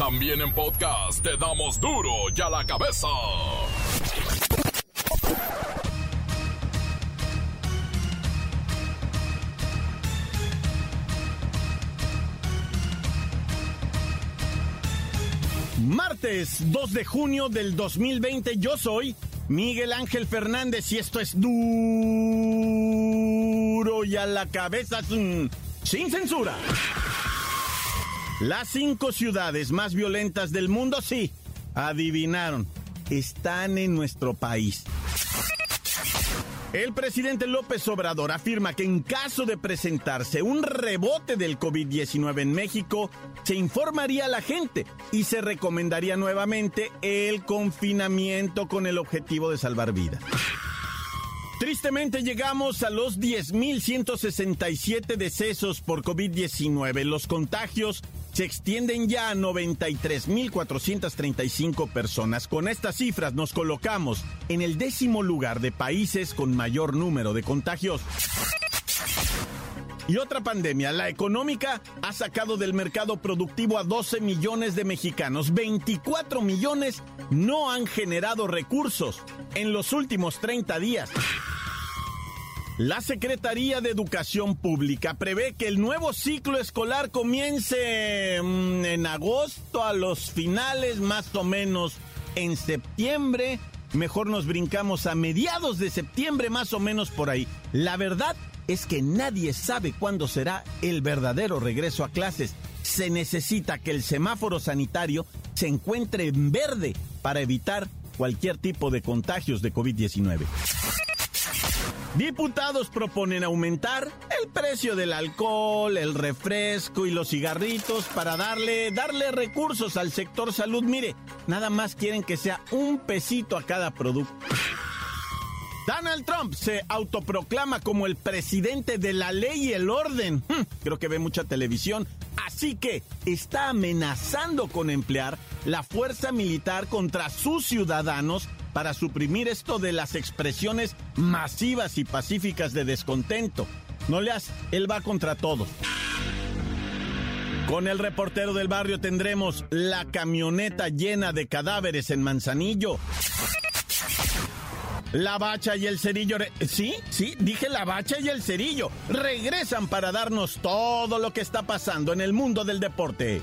También en podcast te damos duro y a la cabeza. Martes 2 de junio del 2020, yo soy Miguel Ángel Fernández y esto es duro y a la cabeza sin, censura. Las cinco ciudades más violentas del mundo, sí, adivinaron, están en nuestro país. El presidente López Obrador afirma que en caso de presentarse un rebote del COVID-19 en México, se informaría a la gente y se recomendaría nuevamente el confinamiento con el objetivo de salvar vidas. Tristemente llegamos a los 10.167 decesos por COVID-19. Los contagios se extienden ya a 93.435 personas. Con estas cifras nos colocamos en el décimo lugar de países con mayor número de contagios. Y otra pandemia, la económica, ha sacado del mercado productivo a 12 millones de mexicanos. 24 millones no han generado recursos en los últimos 30 días. La Secretaría de Educación Pública prevé que el nuevo ciclo escolar comience mm, en agosto, a los finales más o menos en septiembre. Mejor nos brincamos a mediados de septiembre, más o menos por ahí. La verdad es que nadie sabe cuándo será el verdadero regreso a clases. Se necesita que el semáforo sanitario se encuentre en verde para evitar cualquier tipo de contagios de COVID-19. Diputados proponen aumentar el precio del alcohol, el refresco y los cigarritos para darle, darle recursos al sector salud. Mire, nada más quieren que sea un pesito a cada producto. Donald Trump se autoproclama como el presidente de la ley y el orden. Hmm, creo que ve mucha televisión. Así que está amenazando con emplear la fuerza militar contra sus ciudadanos para suprimir esto de las expresiones masivas y pacíficas de descontento. No le hace, él va contra todo. Con el reportero del barrio tendremos la camioneta llena de cadáveres en Manzanillo. La bacha y el cerillo. Sí, sí, dije la bacha y el cerillo. Regresan para darnos todo lo que está pasando en el mundo del deporte.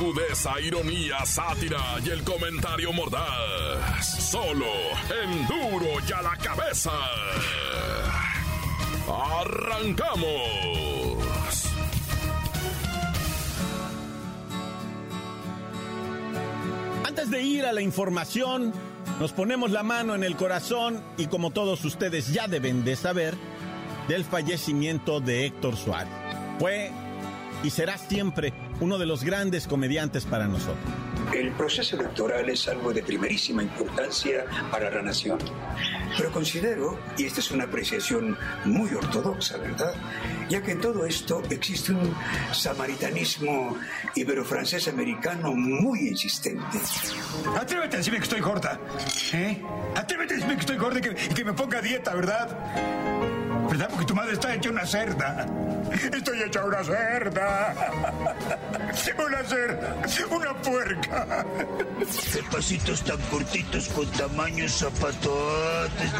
Agudeza, ironía, sátira y el comentario mordaz. Solo en duro y a la cabeza. ¡Arrancamos! Antes de ir a la información, nos ponemos la mano en el corazón y como todos ustedes ya deben de saber, del fallecimiento de Héctor Suárez. Fue y será siempre uno de los grandes comediantes para nosotros. El proceso electoral es algo de primerísima importancia para la nación. Pero considero, y esta es una apreciación muy ortodoxa, ¿verdad? Ya que en todo esto existe un samaritanismo ibero-francés americano muy insistente. Atrévete a decirme que estoy gorda. ¿Eh? Atrévete a decirme que estoy gorda y que, y que me ponga dieta, ¿verdad? ¿Verdad? Porque tu madre está hecha una cerda. Estoy hecha una cerda. Una cerda. Una puerca. Qué pasitos tan cortitos con tamaños zapatotes.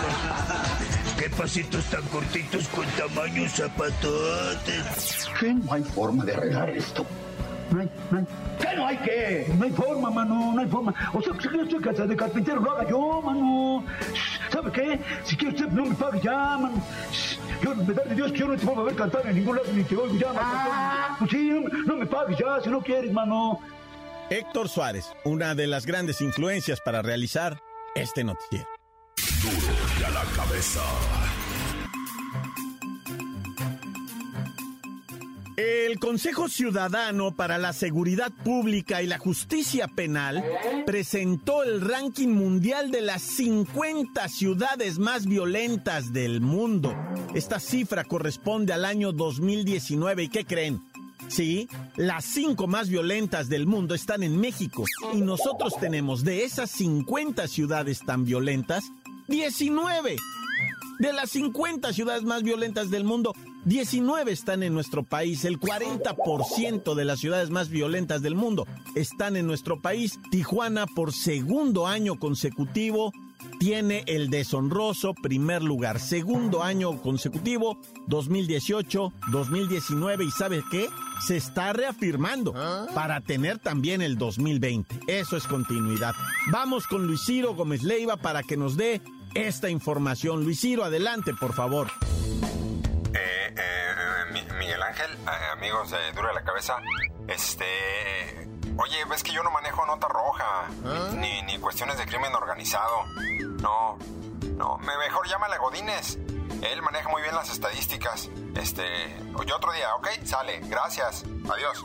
Qué pasitos tan cortitos con tamaños zapatotes. ¿Qué? No hay forma de arreglar esto. No hay, no hay. ¿Qué no hay qué? No hay forma, mano, no hay forma. O sea, si yo estoy cansado de carpintero, lo haga yo, mano. ¿Sabe qué? Si quiere usted, no me pague ya, mano. Yo, en verdad de Dios, que yo no te puedo ver cantar en ningún lado ni te oigo ya, mano. Pues sí, no, no me pagues ya, si no quieres, mano. Héctor Suárez, una de las grandes influencias para realizar este noticiero. Duro y a la cabeza. El Consejo Ciudadano para la Seguridad Pública y la Justicia Penal presentó el ranking mundial de las 50 ciudades más violentas del mundo. Esta cifra corresponde al año 2019. ¿Y qué creen? Sí, las cinco más violentas del mundo están en México y nosotros tenemos de esas 50 ciudades tan violentas, 19. De las 50 ciudades más violentas del mundo, 19 están en nuestro país. El 40% de las ciudades más violentas del mundo están en nuestro país. Tijuana, por segundo año consecutivo, tiene el deshonroso primer lugar. Segundo año consecutivo, 2018, 2019. ¿Y sabe qué? Se está reafirmando para tener también el 2020. Eso es continuidad. Vamos con Luis Ciro Gómez Leiva para que nos dé esta información. Luis Ciro, adelante, por favor. Eh, eh, Miguel Ángel, eh, amigos de Dura la Cabeza, este... Oye, ves que yo no manejo nota roja, ni, ni cuestiones de crimen organizado. No, no, mejor llámale a Godínez. Él maneja muy bien las estadísticas. Este, oye, otro día, ¿ok? Sale, gracias. Adiós.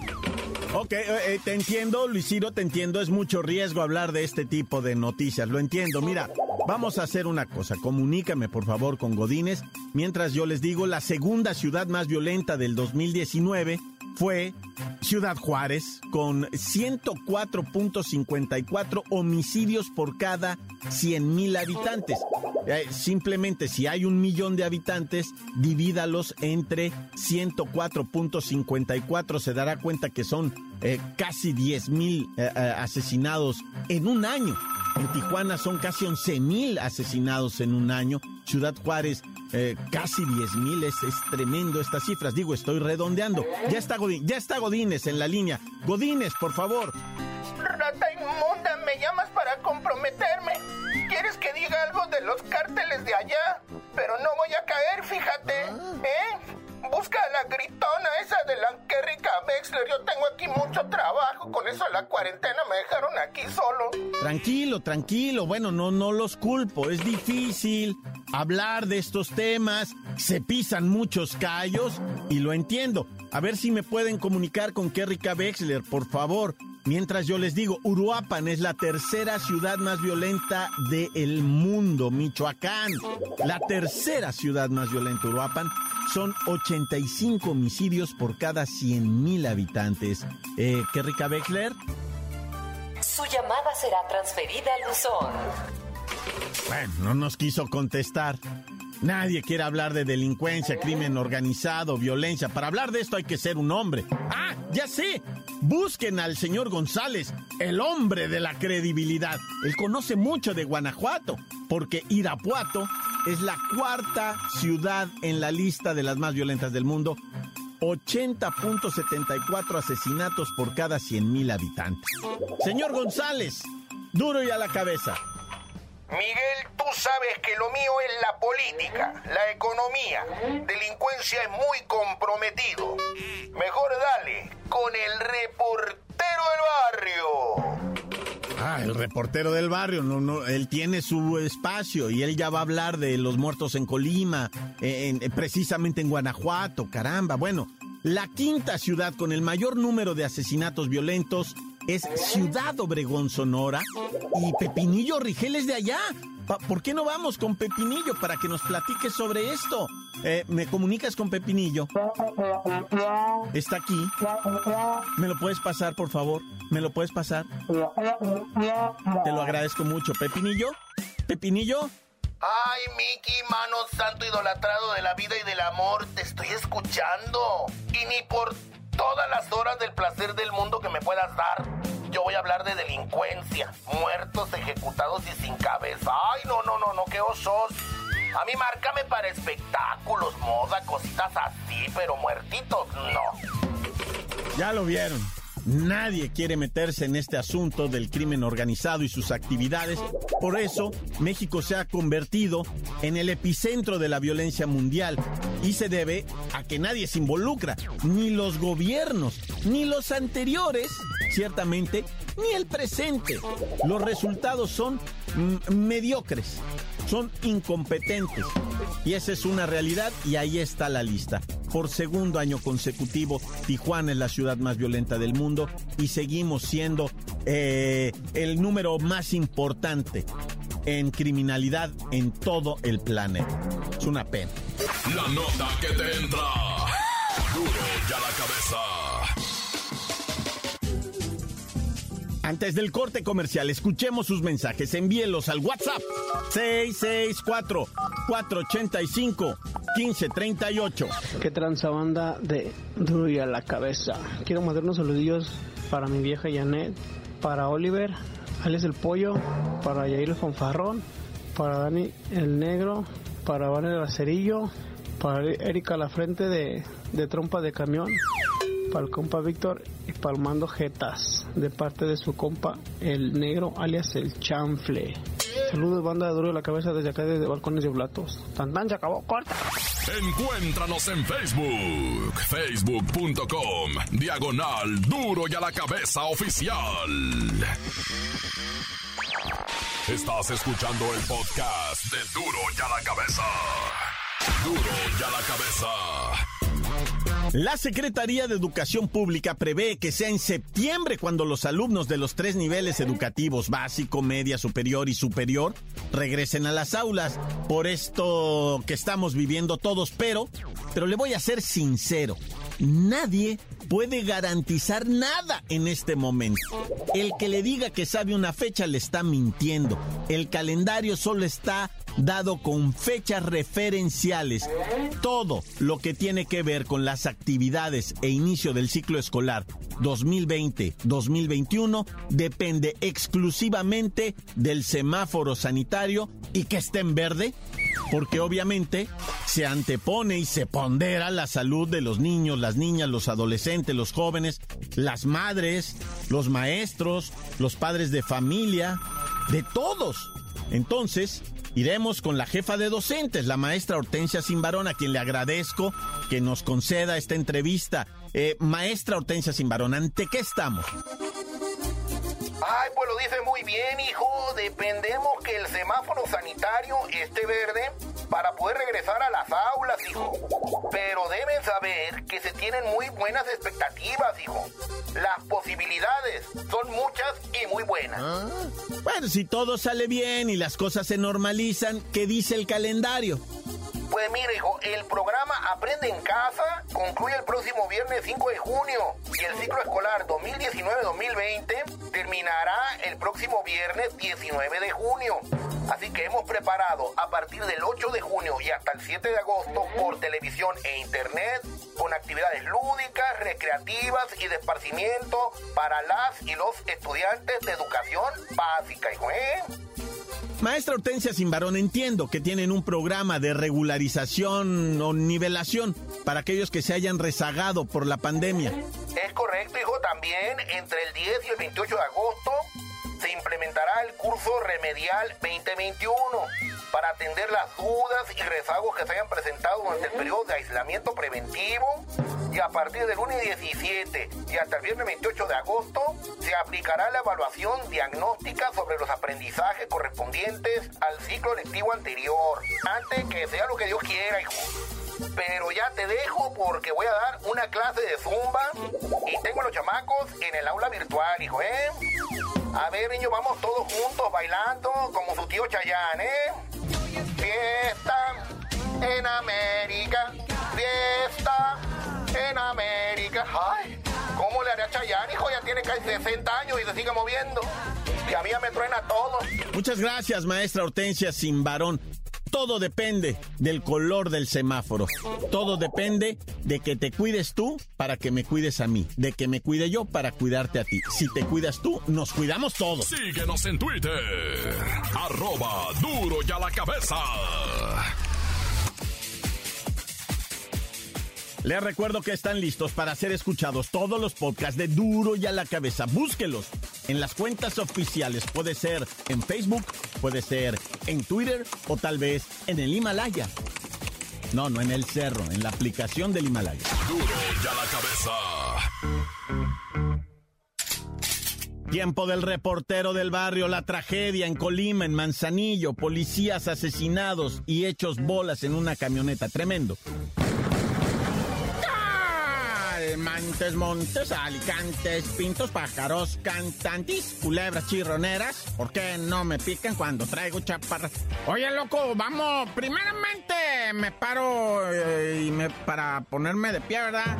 Ok, eh, te entiendo, Luis Ciro, te entiendo. Es mucho riesgo hablar de este tipo de noticias. Lo entiendo. Mira, vamos a hacer una cosa. Comunícame, por favor, con Godínez. Mientras yo les digo, la segunda ciudad más violenta del 2019 fue Ciudad Juárez, con 104.54 homicidios por cada 100 mil habitantes. Eh, simplemente si hay un millón de habitantes, divídalos entre 104.54, se dará cuenta que son eh, casi 10 mil eh, asesinados en un año. En Tijuana son casi 11 mil asesinados en un año. Ciudad Juárez, eh, casi 10 mil. Es, tremendo estas cifras. Digo, estoy redondeando. Ya está, Godín, ya está Godínez en la línea. Godínez, por favor. Rata inmunda, me llamas para comprometerme. ¿Quieres que diga algo de los cárteles de allá? Pero no voy a caer, fíjate. ¿Eh? Busca a la gritona esa de la rica Wexler. Yo tengo aquí mucho trabajo. Con eso la cuarentena me dejaron aquí solo. Tranquilo, tranquilo. Bueno, no, no los culpo. Es difícil hablar de estos temas. Se pisan muchos callos y lo entiendo. A ver si me pueden comunicar con Kerrika Wexler, por favor. Mientras yo les digo, Uruapan es la tercera ciudad más violenta del mundo, Michoacán. La tercera ciudad más violenta, Uruapan. Son 85 homicidios por cada 100 mil habitantes. Eh, ¿Qué rica Beckler? Su llamada será transferida al buzón. Bueno, no nos quiso contestar. Nadie quiere hablar de delincuencia, crimen organizado, violencia. Para hablar de esto hay que ser un hombre. ¡Ah! ¡Ya sé! Busquen al señor González, el hombre de la credibilidad. Él conoce mucho de Guanajuato, porque Irapuato es la cuarta ciudad en la lista de las más violentas del mundo. 80.74 asesinatos por cada 100.000 habitantes. Señor González, duro y a la cabeza. Miguel, tú sabes que lo mío es la política, la economía. Delincuencia es muy comprometido. Mejor dale con el reportero del barrio. Ah, el reportero del barrio, no, no, él tiene su espacio y él ya va a hablar de los muertos en Colima, precisamente en Guanajuato, caramba. Bueno, la quinta ciudad con el mayor número de asesinatos violentos es Ciudad Obregón, Sonora, y Pepinillo Rigel es de allá. ¿Por qué no vamos con Pepinillo para que nos platique sobre esto? Eh, ¿Me comunicas con Pepinillo? Está aquí. ¿Me lo puedes pasar, por favor? ¿Me lo puedes pasar? Te lo agradezco mucho. ¿Pepinillo? ¿Pepinillo? Ay, Miki, mano santo idolatrado de la vida y del amor, te estoy escuchando. Y ni por todas las horas del placer del mundo que me puedas dar. Yo voy a hablar de delincuencia, muertos, ejecutados y sin cabeza. Ay, no, no, no, no, qué osos. A mí márcame para espectáculos, moda, cositas así, pero muertitos no. Ya lo vieron. Nadie quiere meterse en este asunto del crimen organizado y sus actividades. Por eso, México se ha convertido en el epicentro de la violencia mundial y se debe a que nadie se involucra, ni los gobiernos, ni los anteriores, ciertamente, ni el presente. Los resultados son mm, mediocres. son incompetentes. Y esa es una realidad y ahí está la lista. Por segundo año consecutivo, Tijuana es la ciudad más violenta del mundo y seguimos siendo eh, el número más importante en criminalidad en todo el planeta. Es una pena. La nota que te entra. Duro ya la cabeza. Antes del corte comercial, escuchemos sus mensajes. Envíelos al WhatsApp 664-485-1538. ¿Qué tranza banda de Duro y a la cabeza? Quiero mandar unos saludillos para mi vieja Janet, para Oliver, Alex el Pollo, para Yair el Fanfarrón, para Dani el Negro, para Van el Acerillo, para Erika la Frente de, de Trompa de Camión, para compa Víctor y para el mando Jetas, de parte de su compa el Negro alias el Chanfle. Saludos banda de Duro y a la cabeza desde acá desde Balcones de Blatos. Tan tan acabó, corta. Encuéntranos en Facebook, facebook.com, diagonal duro y a la cabeza oficial. Estás escuchando el podcast de Duro y a la cabeza. Duro y a la cabeza. La Secretaría de Educación Pública prevé que sea en septiembre cuando los alumnos de los tres niveles educativos, básico, media, superior y superior, regresen a las aulas. Por esto que estamos viviendo todos, pero, pero le voy a ser sincero, nadie puede garantizar nada en este momento. El que le diga que sabe una fecha le está mintiendo. El calendario solo está dado con fechas referenciales. Todo lo que tiene que ver con las actividades e inicio del ciclo escolar 2020-2021 depende exclusivamente del semáforo sanitario y que esté en verde, porque obviamente se antepone y se pondera la salud de los niños, las niñas, los adolescentes, los jóvenes, las madres, los maestros, los padres de familia, de todos. Entonces, Iremos con la jefa de docentes, la maestra Hortensia Simbarón, a quien le agradezco que nos conceda esta entrevista. Eh, maestra Hortensia Simbarón, ¿ante qué estamos? Ay, pues lo dice muy bien, hijo. Dependemos que el semáforo sanitario esté verde para poder regresar a las aulas, hijo. Pero deben saber que se tienen muy buenas expectativas, hijo. Las posibilidades son muchas y muy buenas. Ah, bueno, si todo sale bien y las cosas se normalizan, ¿qué dice el calendario? Pues mira, hijo, el programa Aprende en Casa concluye el próximo viernes 5 de junio y el ciclo escolar 2019-2020 terminará el próximo viernes 19 de junio. Así que hemos preparado a partir del 8 de junio y hasta el 7 de agosto por televisión e internet con actividades lúdicas, recreativas y de esparcimiento para las y los estudiantes de educación básica, ¿eh? Maestra Hortensia Simbarón, entiendo que tienen un programa de regularización o nivelación para aquellos que se hayan rezagado por la pandemia. Es correcto, hijo, también entre el 10 y el 28 de agosto se implementará el curso remedial 2021 para atender las dudas y rezagos que se hayan presentado durante el periodo de aislamiento preventivo y a partir del lunes 17 y hasta el viernes 28 de agosto se aplicará la evaluación diagnóstica sobre los aprendizajes correspondientes al ciclo lectivo anterior, antes que sea lo que Dios quiera, hijo. Pero ya te dejo porque voy a dar una clase de zumba y tengo a los chamacos en el aula virtual, hijo, ¿eh? A ver, niños, vamos todos juntos bailando como su tío Chayán, ¿eh? Fiesta en América, fiesta en América. Ay, ¿cómo le haré a Chayanne, hijo? Ya tiene casi 60 años y se sigue moviendo. Y a mí ya me truena todo. Muchas gracias, maestra Hortensia Simbarón. Todo depende del color del semáforo. Todo depende de que te cuides tú para que me cuides a mí. De que me cuide yo para cuidarte a ti. Si te cuidas tú, nos cuidamos todos. Síguenos en Twitter. Arroba duro y a la cabeza. Les recuerdo que están listos para ser escuchados todos los podcasts de Duro y a la cabeza. Búsquelos en las cuentas oficiales. Puede ser en Facebook, puede ser en Twitter o tal vez en el Himalaya. No, no en el cerro, en la aplicación del Himalaya. Duro y a la cabeza. Tiempo del reportero del barrio, la tragedia en Colima, en Manzanillo, policías asesinados y hechos bolas en una camioneta. Tremendo. Montes, montes, alicantes, pintos, pájaros, cantantes, culebras chirroneras. ¿Por qué no me pican cuando traigo chaparras? Oye, loco, vamos, primeramente me paro eh, para ponerme de pie, ¿verdad?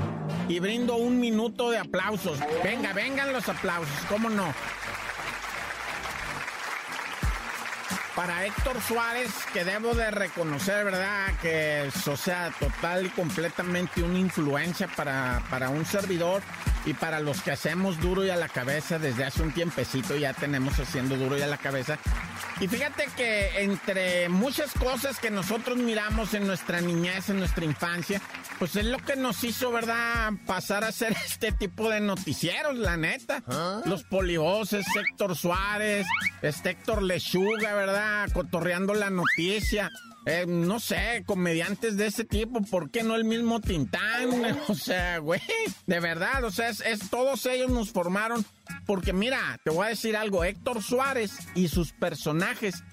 Y brindo un minuto de aplausos. Venga, vengan los aplausos, ¿cómo no? Para Héctor Suárez, que debo de reconocer, ¿verdad? Que es, o sea, total y completamente una influencia para, para un servidor y para los que hacemos duro y a la cabeza desde hace un tiempecito ya tenemos haciendo duro y a la cabeza. Y fíjate que entre muchas cosas que nosotros miramos en nuestra niñez, en nuestra infancia, pues es lo que nos hizo, ¿verdad? Pasar a hacer este tipo de noticieros, la neta. Los polivoces, Héctor Suárez, este Héctor Lechuga, ¿verdad? Cotorreando la noticia. Eh, no sé, comediantes de ese tipo, ¿por qué no el mismo Tintán? O sea, güey, de verdad, o sea, es, todos ellos nos formaron, porque mira, te voy a decir algo, Héctor Suárez y sus personajes,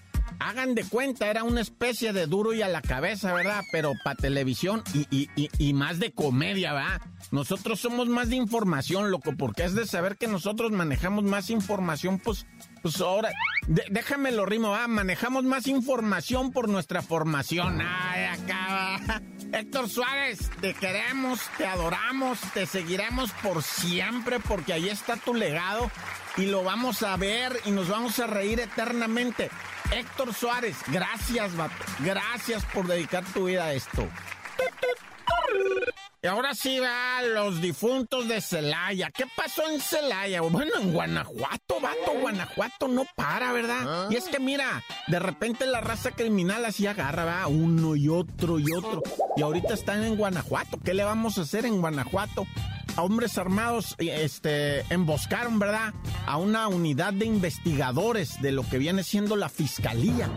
hagan de cuenta, era una especie de duro y a la cabeza, ¿verdad? Pero para televisión y, y, y más de comedia, ¿verdad? Nosotros somos más de información, loco, porque es de saber que nosotros manejamos más información, pues pues ahora, déjame lo rimo, ah, manejamos más información por nuestra formación. Ay, acá Héctor Suárez, te queremos, te adoramos, te seguiremos por siempre porque ahí está tu legado y lo vamos a ver y nos vamos a reír eternamente. Héctor Suárez, gracias, vato. Gracias por dedicar tu vida a esto. Y ahora sí va los difuntos de Celaya. ¿Qué pasó en Celaya? Bueno, en Guanajuato, vato, Guanajuato no para, ¿verdad? Y es que mira, de repente la raza criminal así agarra, va uno y otro y otro. Y ahorita están en Guanajuato. ¿Qué le vamos a hacer en Guanajuato? A hombres armados este, emboscaron, ¿verdad? A una unidad de investigadores de lo que viene siendo la fiscalía.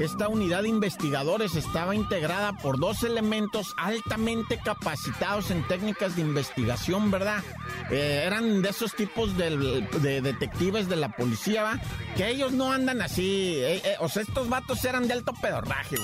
Esta unidad de investigadores estaba integrada por dos elementos altamente capacitados en técnicas de investigación, ¿verdad? Eh, eran de esos tipos de, detectives de la policía, ¿va? Que ellos no andan así. Eh, eh, o sea, estos vatos eran de alto pedorraje,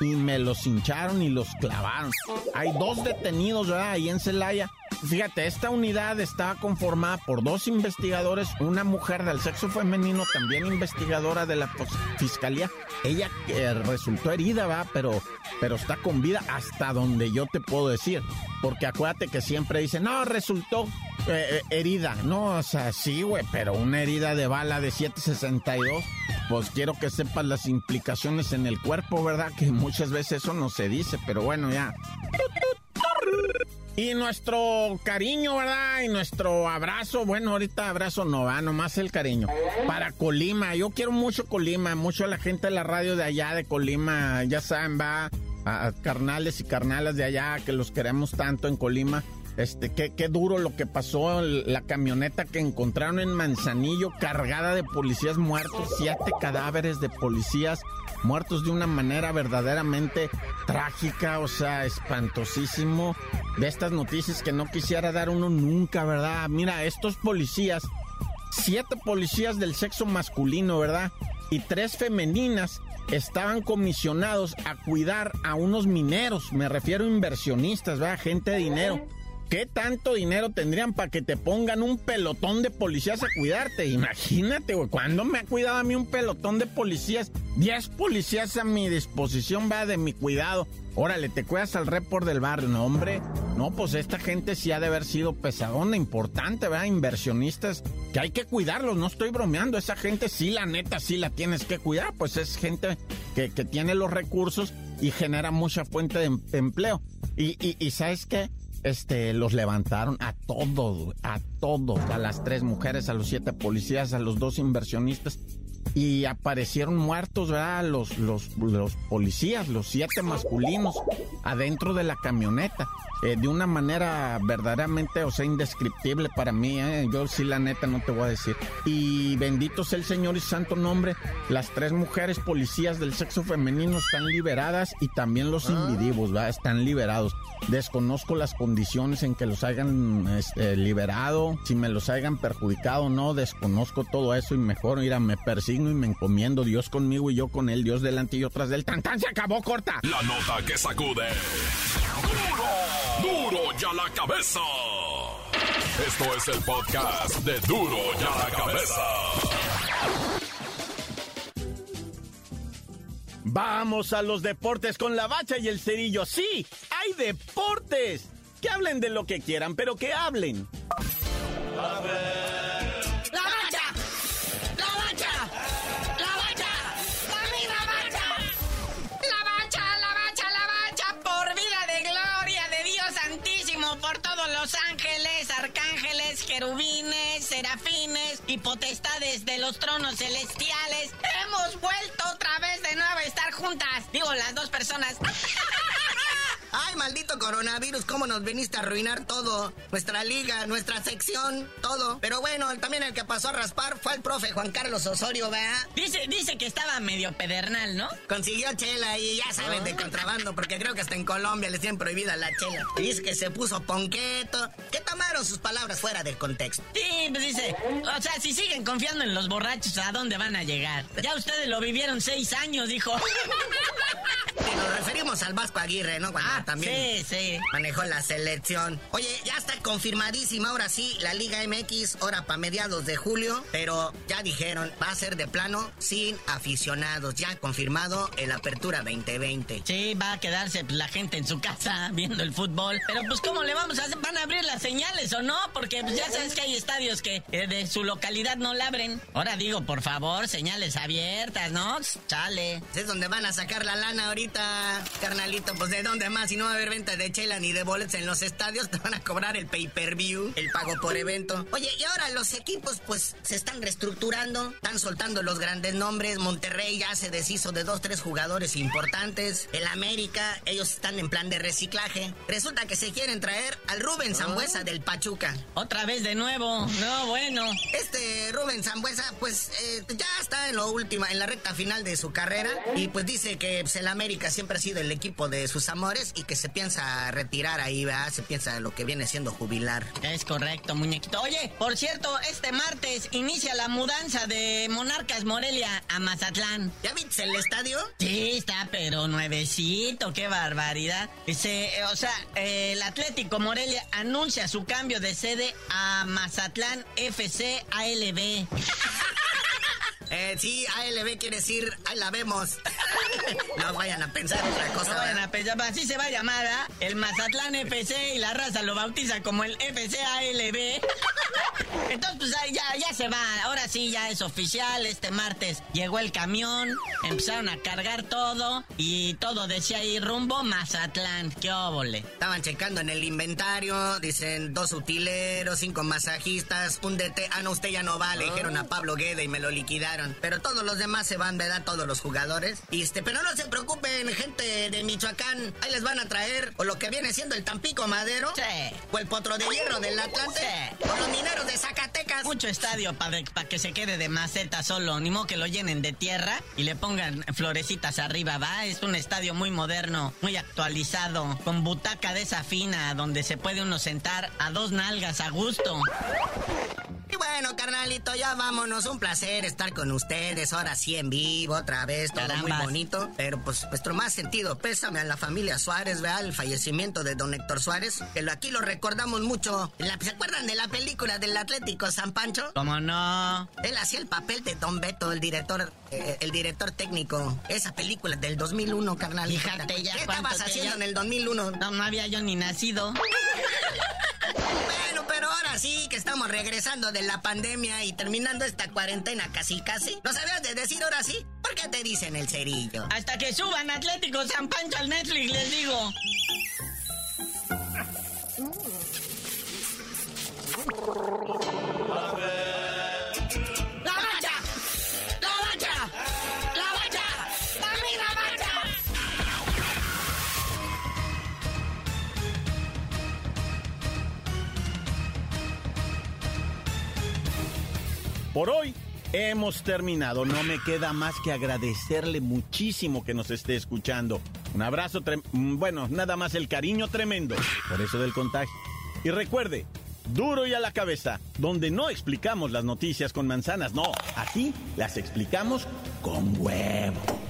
y me los hincharon y los clavaron. Hay dos detenidos, ¿verdad? Ahí en Celaya Fíjate, esta unidad estaba conformada por dos investigadores, una mujer del sexo femenino, también investigadora de la fiscalía. Ella eh, resultó herida, va, pero, pero está con vida hasta donde yo te puedo decir. Porque acuérdate que siempre dicen, no, resultó eh, eh, herida. No, o sea, sí, güey, pero una herida de bala de 762, pues quiero que sepas las implicaciones en el cuerpo, ¿verdad? Que muchas veces eso no se dice, pero bueno, ya. Y nuestro cariño, ¿verdad? Y nuestro abrazo, bueno, ahorita abrazo no va, nomás el cariño. Para Colima, yo quiero mucho Colima, mucho a la gente de la radio de allá de Colima, ya saben, va a, carnales y carnalas de allá que los queremos tanto en Colima. Este, qué, qué duro lo que pasó, la camioneta que encontraron en Manzanillo cargada de policías muertos, siete cadáveres de policías muertos de una manera verdaderamente trágica, o sea, espantosísimo. De estas noticias que no quisiera dar uno nunca, ¿verdad? Mira, estos policías, siete policías del sexo masculino, ¿verdad? Y tres femeninas estaban comisionados a cuidar a unos mineros, me refiero a inversionistas, ¿verdad? Gente de dinero ¿Qué tanto dinero tendrían para que te pongan un pelotón de policías a cuidarte? Imagínate, güey, ¿cuándo me ha cuidado a mí un pelotón de policías? Diez policías a mi disposición, va de mi cuidado. Órale, te cuidas al report del barrio, no, hombre. No, pues esta gente sí ha de haber sido pesadona, importante, ¿verdad? Inversionistas, que hay que cuidarlos, no estoy bromeando. Esa gente sí, la neta, sí la tienes que cuidar, pues es gente que, que tiene los recursos y genera mucha fuente de em, empleo. Y, y, y ¿sabes qué? Este, los levantaron a todos, a todos, a las tres mujeres, a los siete policías, a los dos inversionistas. Y aparecieron muertos, ¿verdad? Los, los, los policías, los siete masculinos, adentro de la camioneta. Eh, de una manera verdaderamente, o sea, indescriptible para mí, ¿eh? yo sí la neta no te voy a decir. Y bendito sea el Señor y santo nombre, las tres mujeres policías del sexo femenino están liberadas y también los ah. individuos, ¿verdad? Están liberados. Desconozco las condiciones en que los hayan este, liberado, si me los hayan perjudicado o no, desconozco todo eso y mejor, mira, me persigno y me encomiendo Dios conmigo y yo con él, Dios delante y yo tras del tan se acabó corta. La nota que sacude. Duro, duro ya la cabeza. Esto es el podcast de Duro ya la cabeza. Vamos a los deportes con la bacha y el cerillo. Sí, hay deportes. Que hablen de lo que quieran, pero que hablen. ¡La potestades de los tronos celestiales, hemos vuelto otra vez de nuevo a estar juntas. Digo, las dos personas. Ay, maldito coronavirus, cómo nos viniste a arruinar todo. Nuestra liga, nuestra sección, todo. Pero bueno, también el que pasó a raspar fue el profe Juan Carlos Osorio, ¿verdad? Dice, dice que estaba medio pedernal, ¿no? Consiguió chela y ya saben, de ah. contrabando, porque creo que hasta en Colombia les tienen prohibida la chela. dice que se puso ponqueto, que tomaron sus palabras fuera del contexto. Sí, pues dice, o sea, si siguen confiando en los borrachos, ¿a dónde van a llegar? Ya ustedes lo vivieron seis años, dijo. Y nos referimos al Vasco Aguirre, ¿no? Cuando ah, también sí, sí. manejó la selección. Oye, ya está confirmadísima ahora sí la Liga MX, ahora para mediados de julio, pero ya dijeron, va a ser de plano sin aficionados. Ya confirmado el Apertura 2020. Sí, va a quedarse la gente en su casa viendo el fútbol. Pero pues, ¿cómo le vamos a hacer? ¿Van a abrir las señales o no? Porque pues, ya sabes que hay estadios que eh, de su localidad no la abren. Ahora digo, por favor, señales abiertas, ¿no? Chale. Es donde van a sacar la lana ahorita carnalito, pues de dónde más, si no va a haber venta de chela ni de boletos en los estadios, te van a cobrar el pay-per-view, el pago por evento. Oye, y ahora los equipos pues se están reestructurando, están soltando los grandes nombres, Monterrey ya se deshizo de dos, tres jugadores importantes, el América, ellos están en plan de reciclaje. Resulta que se quieren traer al Rubén Zambuesa del Pachuca. Otra vez de nuevo, no, bueno. Este Rubén Zambuesa pues eh, ya está en lo último, en la recta final de su carrera y pues dice que pues, el América siempre ha sido el equipo de sus amores y que se piensa retirar ahí, ¿verdad? Se piensa lo que viene siendo jubilar. Es correcto, muñequito. Oye, por cierto, este martes inicia la mudanza de Monarcas Morelia a Mazatlán. ¿Ya viste el estadio? Sí, está, pero nuevecito, qué barbaridad. Dice, o sea, el Atlético Morelia anuncia su cambio de sede a Mazatlán FC ALB. Eh, sí, ALB quiere decir, ahí la vemos. no vayan a pensar otra cosa. No vayan a pensar, así se va a llamar, ¿ah? El Mazatlán FC y la raza lo bautiza como el FC ALB. Entonces, pues ya, ya se va. Ahora sí, ya es oficial. Este martes llegó el camión, empezaron a cargar todo y todo decía ahí rumbo Mazatlán. ¡Qué óvole! Estaban checando en el inventario, dicen dos utileros, cinco masajistas, un DT. Ah, no, usted ya no va, le dijeron a Pablo Guede y me lo liquidaron. Pero todos los demás se van, ¿verdad? Todos los jugadores. Y este, pero no se preocupen, gente de Michoacán. Ahí les van a traer o lo que viene siendo el Tampico Madero. Sí. O el Potro de Hierro del Atlante. Sí. O los mineros de Zacatecas. Mucho estadio para que se quede de maceta solo. Ni modo que lo llenen de tierra y le pongan florecitas arriba, ¿va? Es un estadio muy moderno, muy actualizado, con butaca de esa fina, donde se puede uno sentar a dos nalgas a gusto. Bueno, carnalito, ya vámonos. Un placer estar con ustedes. Ahora sí en vivo, otra vez, todo muy bonito. Pero pues nuestro más sentido pésame a la familia Suárez, vea el fallecimiento de don Héctor Suárez. Que aquí lo recordamos mucho. ¿Se acuerdan de la película del Atlético San Pancho? ¿Cómo no? Él hacía el papel de Don Beto, el director, eh, el director técnico. Esa película del 2001, carnal. Fíjate ya. ¿Qué estabas haciendo en el 2001? No, no había yo ni nacido. sí que estamos regresando de la pandemia y terminando esta cuarentena casi casi. ¿No sabías de decir ahora sí? ¿Por qué te dicen el cerillo? Hasta que suban Atlético San Pancho al Netflix, les digo. Por hoy hemos terminado. No me queda más que agradecerle muchísimo que nos esté escuchando. Un abrazo, mm, bueno, nada más el cariño tremendo. Por eso del contagio. Y recuerde, duro y a la cabeza, donde no explicamos las noticias con manzanas, no, aquí las explicamos con huevo.